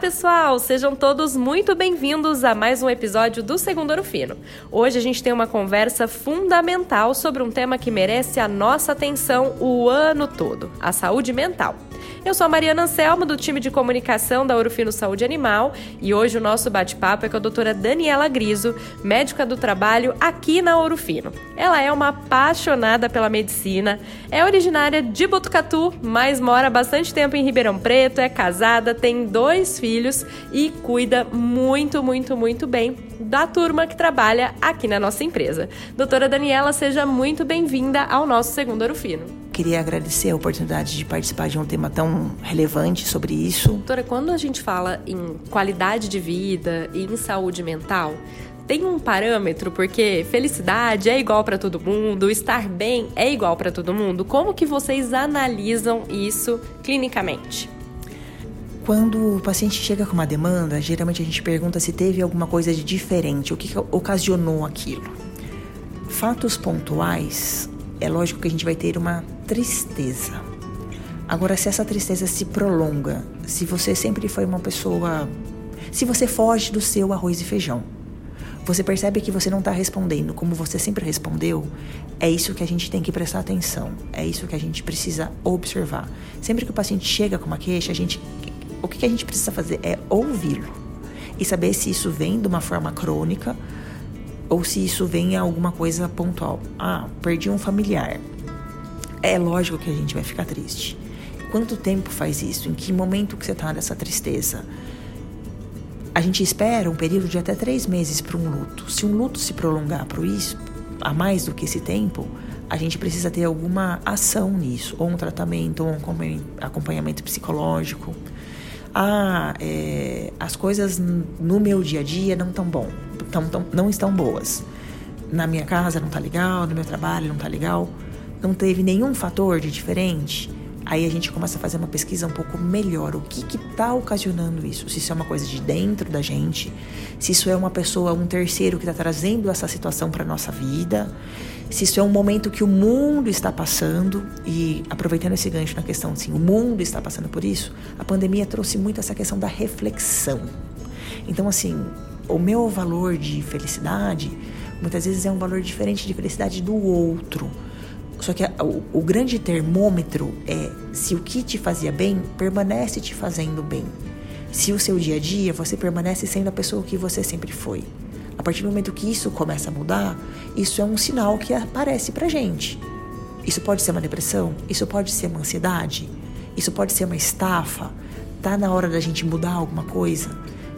pessoal! Sejam todos muito bem-vindos a mais um episódio do Segundo Ouro Fino. Hoje a gente tem uma conversa fundamental sobre um tema que merece a nossa atenção o ano todo: a saúde mental. Eu sou a Mariana Anselmo, do time de comunicação da Orofino Saúde Animal, e hoje o nosso bate-papo é com a doutora Daniela Griso, médica do trabalho aqui na Orofino. Ela é uma apaixonada pela medicina, é originária de Botucatu, mas mora bastante tempo em Ribeirão Preto, é casada, tem dois filhos e cuida muito, muito, muito bem da turma que trabalha aqui na nossa empresa. Doutora Daniela, seja muito bem-vinda ao nosso segundo Orofino queria agradecer a oportunidade de participar de um tema tão relevante sobre isso. Doutora, quando a gente fala em qualidade de vida e em saúde mental, tem um parâmetro porque felicidade é igual para todo mundo, estar bem é igual para todo mundo. Como que vocês analisam isso clinicamente? Quando o paciente chega com uma demanda, geralmente a gente pergunta se teve alguma coisa de diferente, o que ocasionou aquilo. Fatos pontuais é lógico que a gente vai ter uma tristeza. Agora, se essa tristeza se prolonga, se você sempre foi uma pessoa. Se você foge do seu arroz e feijão, você percebe que você não está respondendo como você sempre respondeu, é isso que a gente tem que prestar atenção, é isso que a gente precisa observar. Sempre que o paciente chega com uma queixa, a gente, o que a gente precisa fazer é ouvi-lo e saber se isso vem de uma forma crônica ou se isso vem a alguma coisa pontual. Ah, perdi um familiar. É lógico que a gente vai ficar triste. Quanto tempo faz isso? Em que momento que você está nessa tristeza? A gente espera um período de até três meses para um luto. Se um luto se prolongar para isso, a mais do que esse tempo, a gente precisa ter alguma ação nisso, ou um tratamento, ou um acompanhamento psicológico. Ah, é, as coisas no meu dia a dia não estão bom tão, tão, não estão boas. Na minha casa não está legal, no meu trabalho não está legal, não teve nenhum fator de diferente. Aí a gente começa a fazer uma pesquisa um pouco melhor. O que está ocasionando isso? Se isso é uma coisa de dentro da gente, se isso é uma pessoa, um terceiro que está trazendo essa situação para nossa vida, se isso é um momento que o mundo está passando e aproveitando esse gancho na questão assim, o mundo está passando por isso. A pandemia trouxe muito essa questão da reflexão. Então assim, o meu valor de felicidade muitas vezes é um valor diferente de felicidade do outro. Só que a, o, o, grande termômetro é se o que te fazia bem permanece te fazendo bem. Se o seu dia a dia você permanece sendo a pessoa que você sempre foi. A partir do momento que isso começa a mudar, isso é um sinal que aparece pra gente. Isso pode ser uma depressão, isso pode ser uma ansiedade, isso pode ser uma estafa. Tá na hora da gente mudar alguma coisa.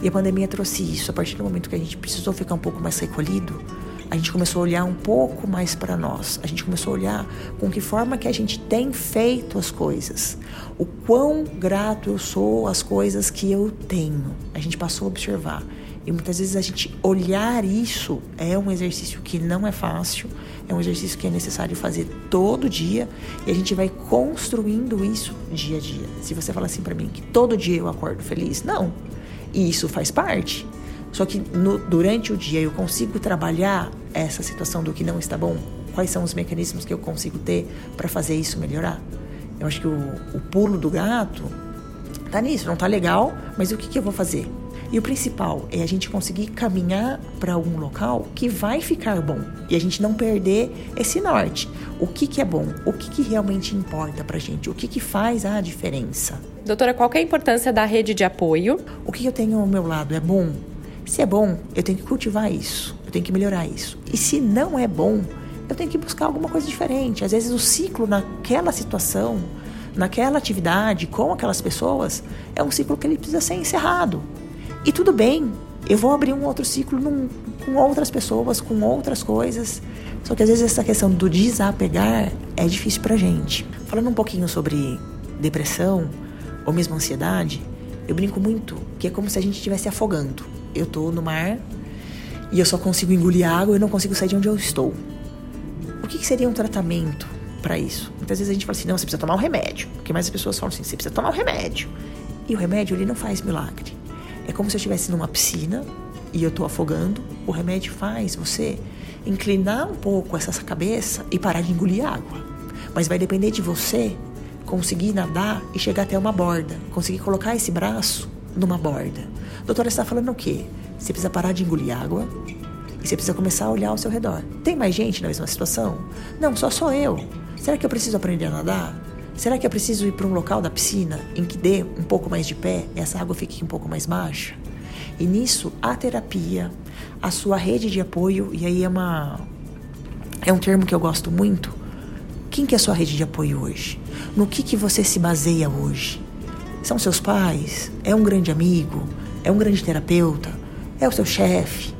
E a pandemia trouxe isso. A partir do momento que a gente precisou ficar um pouco mais recolhido, a gente começou a olhar um pouco mais para nós. A gente começou a olhar com que forma que a gente tem feito as coisas. O quão grato eu sou às coisas que eu tenho. A gente passou a observar. E muitas vezes a gente olhar isso é um exercício que não é fácil, é um exercício que é necessário fazer todo dia e a gente vai construindo isso dia a dia. Se você fala assim para mim que todo dia eu acordo feliz, não. E isso faz parte. Só que no, durante o dia eu consigo trabalhar essa situação do que não está bom? Quais são os mecanismos que eu consigo ter para fazer isso melhorar? Eu acho que o, o pulo do gato tá nisso, não tá legal, mas o que, que eu vou fazer? E o principal é a gente conseguir caminhar para algum local que vai ficar bom e a gente não perder esse norte. O que, que é bom? O que, que realmente importa para gente? O que, que faz a diferença? Doutora, qual é a importância da rede de apoio? O que eu tenho ao meu lado é bom? Se é bom, eu tenho que cultivar isso, eu tenho que melhorar isso. E se não é bom, eu tenho que buscar alguma coisa diferente. Às vezes o ciclo naquela situação, naquela atividade, com aquelas pessoas, é um ciclo que ele precisa ser encerrado. E tudo bem, eu vou abrir um outro ciclo num, com outras pessoas, com outras coisas. Só que às vezes essa questão do desapegar é difícil pra gente. Falando um pouquinho sobre depressão, ou mesmo ansiedade, eu brinco muito que é como se a gente estivesse afogando. Eu tô no mar e eu só consigo engolir água e não consigo sair de onde eu estou. O que, que seria um tratamento para isso? Muitas vezes a gente fala assim, não, você precisa tomar um remédio. Porque mais as pessoas falam assim, você precisa tomar um remédio. E o remédio, ele não faz milagre. É como se eu estivesse numa piscina e eu tô afogando. O remédio faz você inclinar um pouco essa cabeça e parar de engolir água. Mas vai depender de você conseguir nadar e chegar até uma borda, conseguir colocar esse braço numa borda. Doutora, você está falando o quê? Você precisa parar de engolir água e você precisa começar a olhar ao seu redor. Tem mais gente na mesma situação? Não, só sou eu. Será que eu preciso aprender a nadar? Será que eu preciso ir para um local da piscina em que dê um pouco mais de pé e essa água fique um pouco mais baixa? E nisso, a terapia, a sua rede de apoio, e aí é uma é um termo que eu gosto muito. Quem que é a sua rede de apoio hoje? No que que você se baseia hoje? São seus pais? É um grande amigo? É um grande terapeuta? É o seu chefe?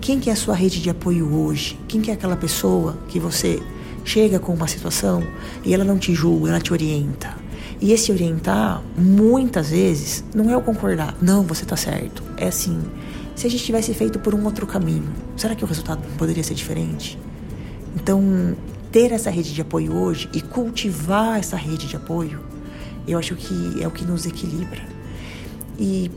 Quem que é a sua rede de apoio hoje? Quem que é aquela pessoa que você chega com uma situação e ela não te julga, ela te orienta? E esse orientar, muitas vezes, não é o concordar. Não, você está certo. É assim, se a gente tivesse feito por um outro caminho, será que o resultado poderia ser diferente? Então, ter essa rede de apoio hoje e cultivar essa rede de apoio eu acho que é o que nos equilibra. E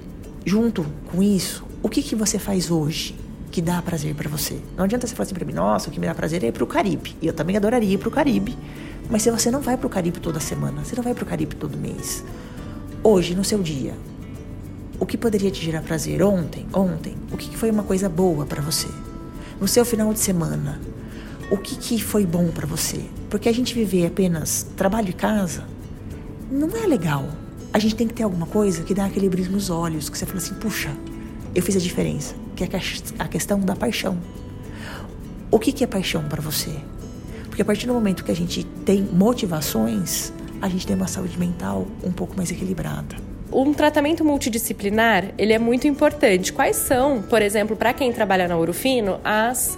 junto com isso, o que, que você faz hoje que dá prazer para você? Não adianta você falar assim para mim, nossa, o que me dá prazer é ir pro Caribe. E eu também adoraria ir pro Caribe. Mas se você não vai pro Caribe toda semana, você não vai pro Caribe todo mês. Hoje, no seu dia, o que poderia te gerar prazer ontem? Ontem, o que foi uma coisa boa para você? No seu final de semana, o que, que foi bom para você? Porque a gente viver apenas trabalho e casa não é legal. A gente tem que ter alguma coisa que dá aquele brilho nos olhos, que você fala assim, puxa, eu fiz a diferença, que é a questão da paixão. O que, que é paixão para você? Porque a partir do momento que a gente tem motivações, a gente tem uma saúde mental um pouco mais equilibrada. Um tratamento multidisciplinar, ele é muito importante. Quais são, por exemplo, para quem trabalha na Urufino, as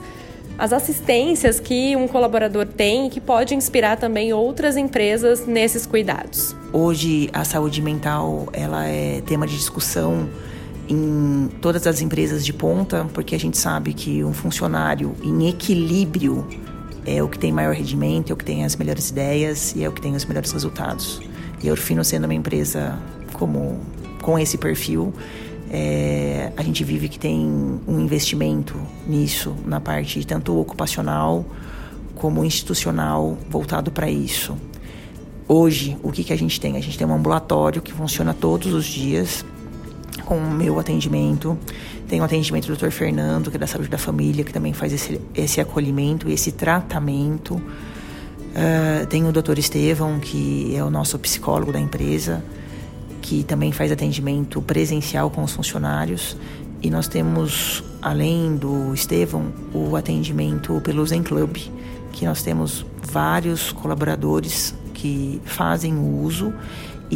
as assistências que um colaborador tem e que pode inspirar também outras empresas nesses cuidados. Hoje a saúde mental ela é tema de discussão em todas as empresas de ponta, porque a gente sabe que um funcionário em equilíbrio é o que tem maior rendimento, é o que tem as melhores ideias e é o que tem os melhores resultados. E a Orfino sendo uma empresa como com esse perfil, é, a gente vive que tem um investimento nisso, na parte tanto ocupacional como institucional voltado para isso. Hoje, o que, que a gente tem? A gente tem um ambulatório que funciona todos os dias com o meu atendimento. Tem o atendimento do Dr. Fernando, que é da saúde da família, que também faz esse, esse acolhimento, esse tratamento. Uh, tem o Dr. Estevão, que é o nosso psicólogo da empresa, que também faz atendimento presencial com os funcionários. E nós temos, além do Estevão, o atendimento pelo Zen Club, que nós temos vários colaboradores que fazem o uso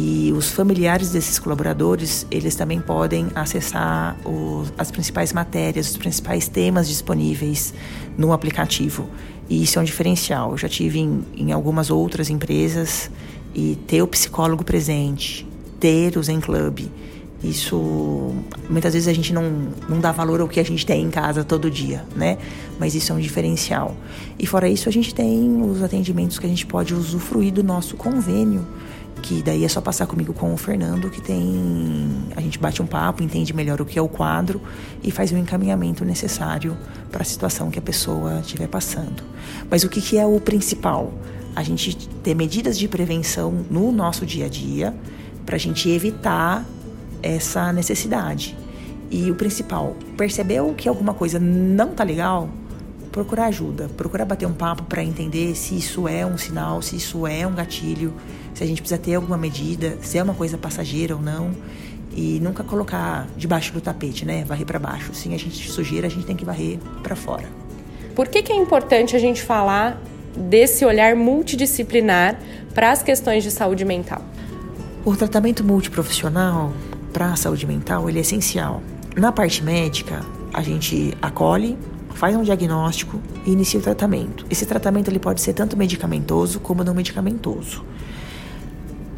e os familiares desses colaboradores eles também podem acessar os, as principais matérias, os principais temas disponíveis no aplicativo e isso é um diferencial. Eu já tive em, em algumas outras empresas e ter o psicólogo presente, ter o Zen Club. Isso, muitas vezes a gente não, não dá valor ao que a gente tem em casa todo dia, né? Mas isso é um diferencial. E fora isso, a gente tem os atendimentos que a gente pode usufruir do nosso convênio, que daí é só passar comigo com o Fernando, que tem. A gente bate um papo, entende melhor o que é o quadro e faz o encaminhamento necessário para a situação que a pessoa estiver passando. Mas o que, que é o principal? A gente ter medidas de prevenção no nosso dia a dia para a gente evitar essa necessidade. E o principal, percebeu que alguma coisa não tá legal? Procurar ajuda, procurar bater um papo para entender se isso é um sinal, se isso é um gatilho, se a gente precisa ter alguma medida, se é uma coisa passageira ou não. E nunca colocar debaixo do tapete, né? Varrer para baixo. Sim, a gente sujeira, a gente tem que varrer para fora. Por que, que é importante a gente falar desse olhar multidisciplinar para as questões de saúde mental? O tratamento multiprofissional para a saúde mental ele é essencial. Na parte médica, a gente acolhe, faz um diagnóstico e inicia o tratamento. Esse tratamento ele pode ser tanto medicamentoso como não medicamentoso.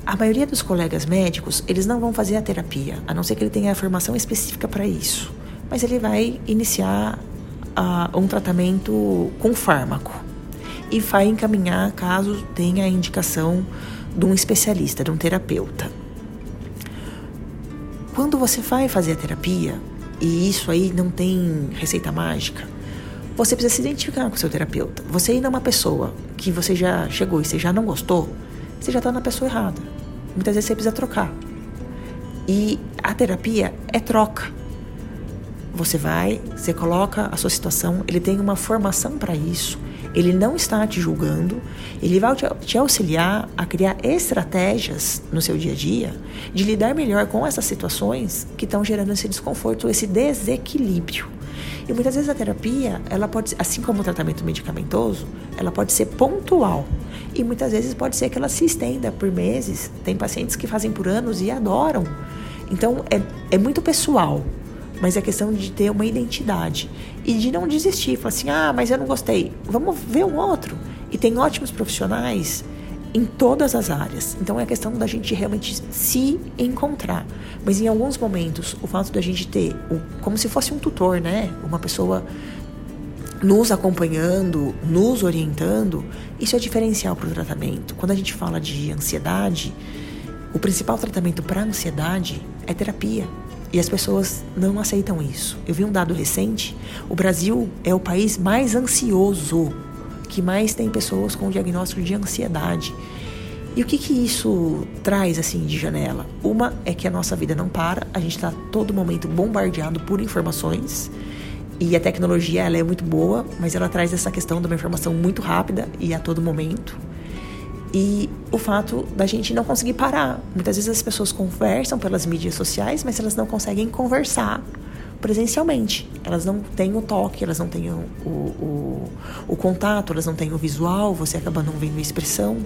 A maioria dos colegas médicos, eles não vão fazer a terapia, a não ser que ele tenha a formação específica para isso. Mas ele vai iniciar uh, um tratamento com fármaco e vai encaminhar caso tenha a indicação de um especialista, de um terapeuta. Quando você vai fazer a terapia, e isso aí não tem receita mágica, você precisa se identificar com o seu terapeuta. Você ainda é uma pessoa que você já chegou e você já não gostou, você já está na pessoa errada. Muitas vezes você precisa trocar. E a terapia é troca. Você vai, você coloca a sua situação, ele tem uma formação para isso, ele não está te julgando, ele vai te auxiliar a criar estratégias no seu dia a dia de lidar melhor com essas situações que estão gerando esse desconforto, esse desequilíbrio. E muitas vezes a terapia, ela pode, assim como o tratamento medicamentoso, ela pode ser pontual. E muitas vezes pode ser que ela se estenda por meses. Tem pacientes que fazem por anos e adoram. Então é, é muito pessoal mas é questão de ter uma identidade e de não desistir. Falar assim, ah, mas eu não gostei, vamos ver um outro. E tem ótimos profissionais em todas as áreas. Então é questão da gente realmente se encontrar. Mas em alguns momentos, o fato da gente ter, como se fosse um tutor, né? Uma pessoa nos acompanhando, nos orientando, isso é diferencial para o tratamento. Quando a gente fala de ansiedade, o principal tratamento para ansiedade é terapia. E as pessoas não aceitam isso. Eu vi um dado recente: o Brasil é o país mais ansioso, que mais tem pessoas com diagnóstico de ansiedade. E o que, que isso traz assim de janela? Uma é que a nossa vida não para, a gente está todo momento bombardeado por informações. E a tecnologia ela é muito boa, mas ela traz essa questão de uma informação muito rápida e a todo momento. E o fato da gente não conseguir parar. Muitas vezes as pessoas conversam pelas mídias sociais, mas elas não conseguem conversar presencialmente. Elas não têm o toque, elas não têm o, o, o contato, elas não têm o visual, você acaba não vendo a expressão.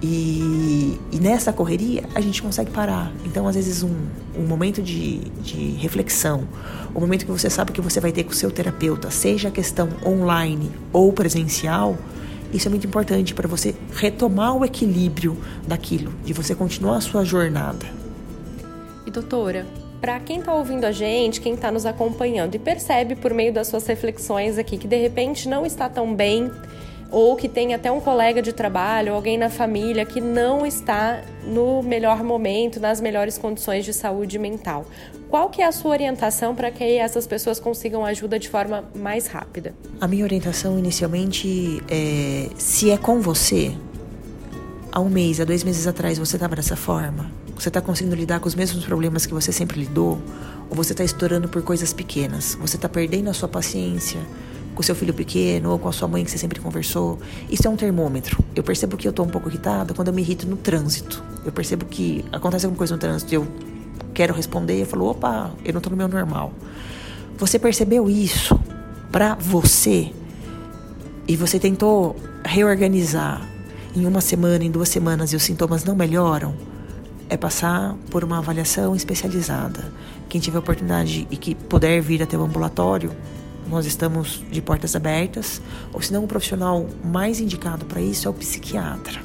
E, e, nessa correria a gente consegue parar. Então, às vezes, um, um momento de, de reflexão, o um momento que você sabe que você vai ter com o seu terapeuta, seja a questão online ou presencial, isso é muito importante para você retomar o equilíbrio daquilo, de você continuar a sua jornada. E doutora, para quem está ouvindo a gente, quem está nos acompanhando e percebe por meio das suas reflexões aqui que de repente não está tão bem, ou que tem até um colega de trabalho, alguém na família que não está no melhor momento, nas melhores condições de saúde mental. Qual que é a sua orientação para que essas pessoas consigam ajuda de forma mais rápida? A minha orientação inicialmente é se é com você, há um mês, há dois meses atrás você estava dessa forma, você está conseguindo lidar com os mesmos problemas que você sempre lidou, ou você está estourando por coisas pequenas, você está perdendo a sua paciência, com seu filho pequeno ou com a sua mãe que você sempre conversou. Isso é um termômetro. Eu percebo que eu tô um pouco irritada quando eu me irrito no trânsito. Eu percebo que acontece alguma coisa no trânsito e eu quero responder, eu falo, opa, eu não tô no meu normal. Você percebeu isso para você e você tentou reorganizar em uma semana, em duas semanas e os sintomas não melhoram, é passar por uma avaliação especializada. Quem tiver oportunidade e que puder vir até o ambulatório, nós estamos de portas abertas, ou se não, o profissional mais indicado para isso é o psiquiatra.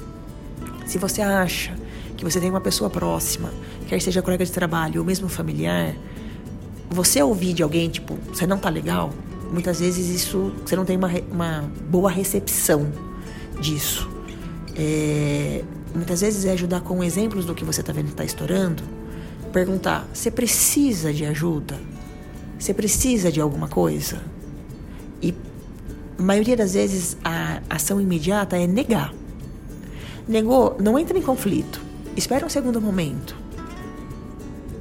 Se você acha que você tem uma pessoa próxima, quer seja colega de trabalho ou mesmo familiar, você ouvir de alguém, tipo, você não tá legal, muitas vezes isso, você não tem uma, uma boa recepção disso. É, muitas vezes é ajudar com exemplos do que você está vendo que está estourando, perguntar: você precisa de ajuda? Você precisa de alguma coisa? E a maioria das vezes a ação imediata é negar. Negou, não entra em conflito. Espera um segundo momento.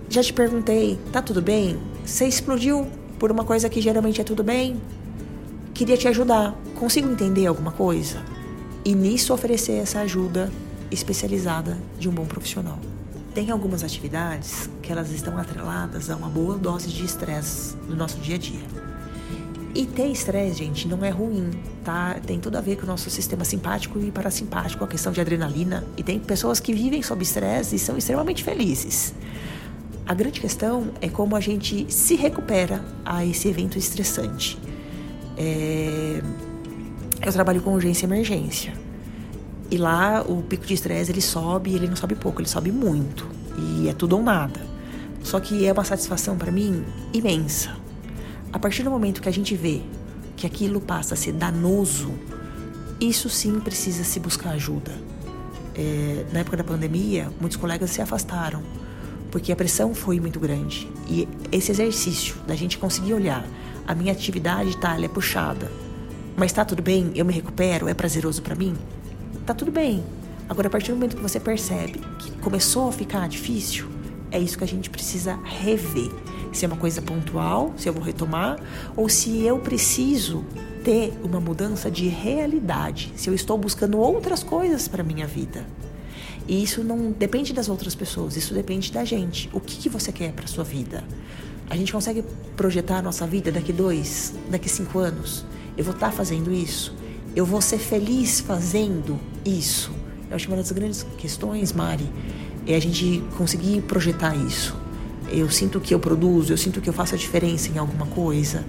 Já te perguntei, tá tudo bem? Você explodiu por uma coisa que geralmente é tudo bem? Queria te ajudar. Consigo entender alguma coisa? E nisso oferecer essa ajuda especializada de um bom profissional. Tem algumas atividades que elas estão atreladas a uma boa dose de estresse no nosso dia a dia. E ter estresse, gente, não é ruim, tá? Tem tudo a ver com o nosso sistema simpático e parasimpático, a questão de adrenalina. E tem pessoas que vivem sob estresse e são extremamente felizes. A grande questão é como a gente se recupera a esse evento estressante. É... Eu trabalho com urgência e emergência. E lá o pico de estresse ele sobe ele não sobe pouco, ele sobe muito. E é tudo ou nada. Só que é uma satisfação para mim imensa. A partir do momento que a gente vê que aquilo passa a ser danoso, isso sim precisa se buscar ajuda. É, na época da pandemia, muitos colegas se afastaram porque a pressão foi muito grande. E esse exercício da gente conseguir olhar, a minha atividade tá, ela é puxada, mas tá tudo bem, eu me recupero, é prazeroso para mim? Tá tudo bem. Agora, a partir do momento que você percebe que começou a ficar difícil, é isso que a gente precisa rever. Se é uma coisa pontual, se eu vou retomar, ou se eu preciso ter uma mudança de realidade, se eu estou buscando outras coisas para minha vida. E isso não depende das outras pessoas, isso depende da gente. O que, que você quer para sua vida? A gente consegue projetar a nossa vida daqui dois, daqui cinco anos? Eu vou estar tá fazendo isso? Eu vou ser feliz fazendo isso? Eu acho que uma das grandes questões, Mari, é a gente conseguir projetar isso. Eu sinto que eu produzo, eu sinto que eu faço a diferença em alguma coisa.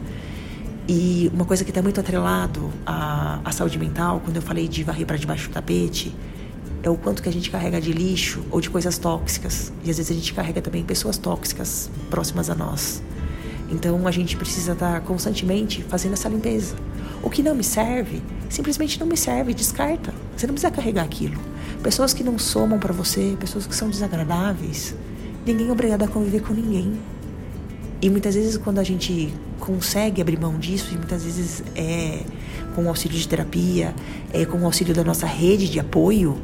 E uma coisa que está muito atrelado à, à saúde mental, quando eu falei de varrer para debaixo do tapete, é o quanto que a gente carrega de lixo ou de coisas tóxicas. E às vezes a gente carrega também pessoas tóxicas próximas a nós. Então a gente precisa estar constantemente fazendo essa limpeza. O que não me serve, simplesmente não me serve, descarta. Você não precisa carregar aquilo. Pessoas que não somam para você, pessoas que são desagradáveis, ninguém é obrigado a conviver com ninguém. E muitas vezes quando a gente consegue abrir mão disso, e muitas vezes é com o auxílio de terapia, é com o auxílio da nossa rede de apoio,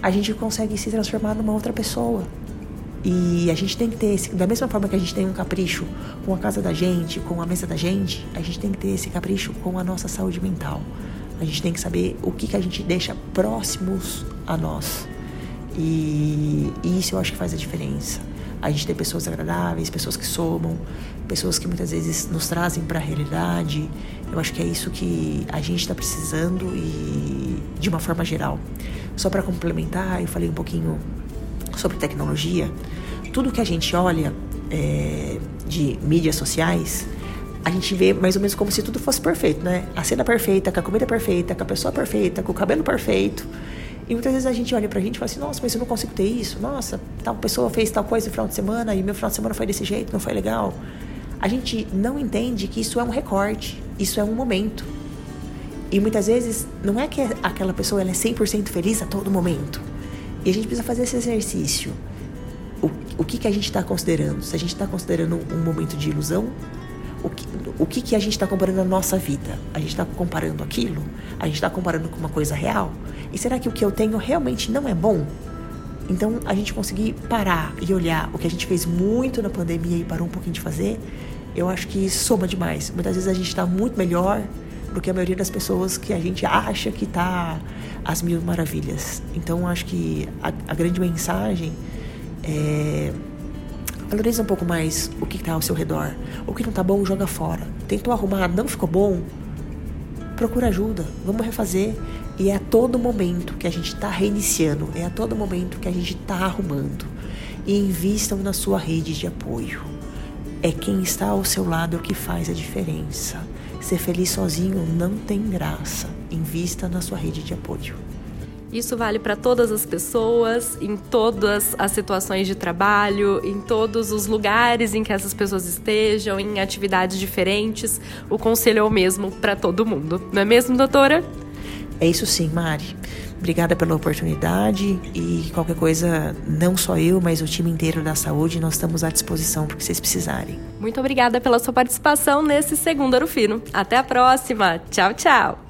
a gente consegue se transformar numa outra pessoa. E a gente tem que ter esse, da mesma forma que a gente tem um capricho com a casa da gente, com a mesa da gente, a gente tem que ter esse capricho com a nossa saúde mental. A gente tem que saber o que, que a gente deixa próximos a nós. E, e isso eu acho que faz a diferença. A gente tem pessoas agradáveis, pessoas que somam, pessoas que muitas vezes nos trazem para a realidade. Eu acho que é isso que a gente está precisando e de uma forma geral. Só para complementar, eu falei um pouquinho sobre tecnologia. Tudo que a gente olha é, de mídias sociais, a gente vê mais ou menos como se tudo fosse perfeito, né? A cena perfeita, com a comida perfeita, com a pessoa perfeita, com o cabelo perfeito. E muitas vezes a gente olha pra gente e fala assim: nossa, mas eu não consigo ter isso. Nossa, tal pessoa fez tal coisa no final de semana e meu final de semana foi desse jeito, não foi legal. A gente não entende que isso é um recorte, isso é um momento. E muitas vezes não é que aquela pessoa ela é 100% feliz a todo momento. E a gente precisa fazer esse exercício. O, o que, que a gente está considerando? Se a gente está considerando um momento de ilusão, o que, o que, que a gente está comparando na nossa vida? A gente está comparando aquilo? A gente está comparando com uma coisa real? E será que o que eu tenho realmente não é bom? Então, a gente conseguir parar e olhar o que a gente fez muito na pandemia e parou um pouquinho de fazer, eu acho que soma demais. Muitas vezes a gente está muito melhor do que a maioria das pessoas que a gente acha que está às mil maravilhas. Então, acho que a, a grande mensagem é valoriza um pouco mais o que está ao seu redor. O que não está bom, joga fora. Tentou arrumar, não ficou bom, procura ajuda, vamos refazer. E é a todo momento que a gente está reiniciando, é a todo momento que a gente está arrumando. E invistam na sua rede de apoio. É quem está ao seu lado que faz a diferença. Ser feliz sozinho não tem graça. Invista na sua rede de apoio. Isso vale para todas as pessoas, em todas as situações de trabalho, em todos os lugares em que essas pessoas estejam, em atividades diferentes. O conselho é o mesmo para todo mundo. Não é mesmo, doutora? É isso sim, Mari. Obrigada pela oportunidade e qualquer coisa, não só eu, mas o time inteiro da saúde, nós estamos à disposição para que vocês precisarem. Muito obrigada pela sua participação nesse segundo Arufino. Até a próxima. Tchau, tchau.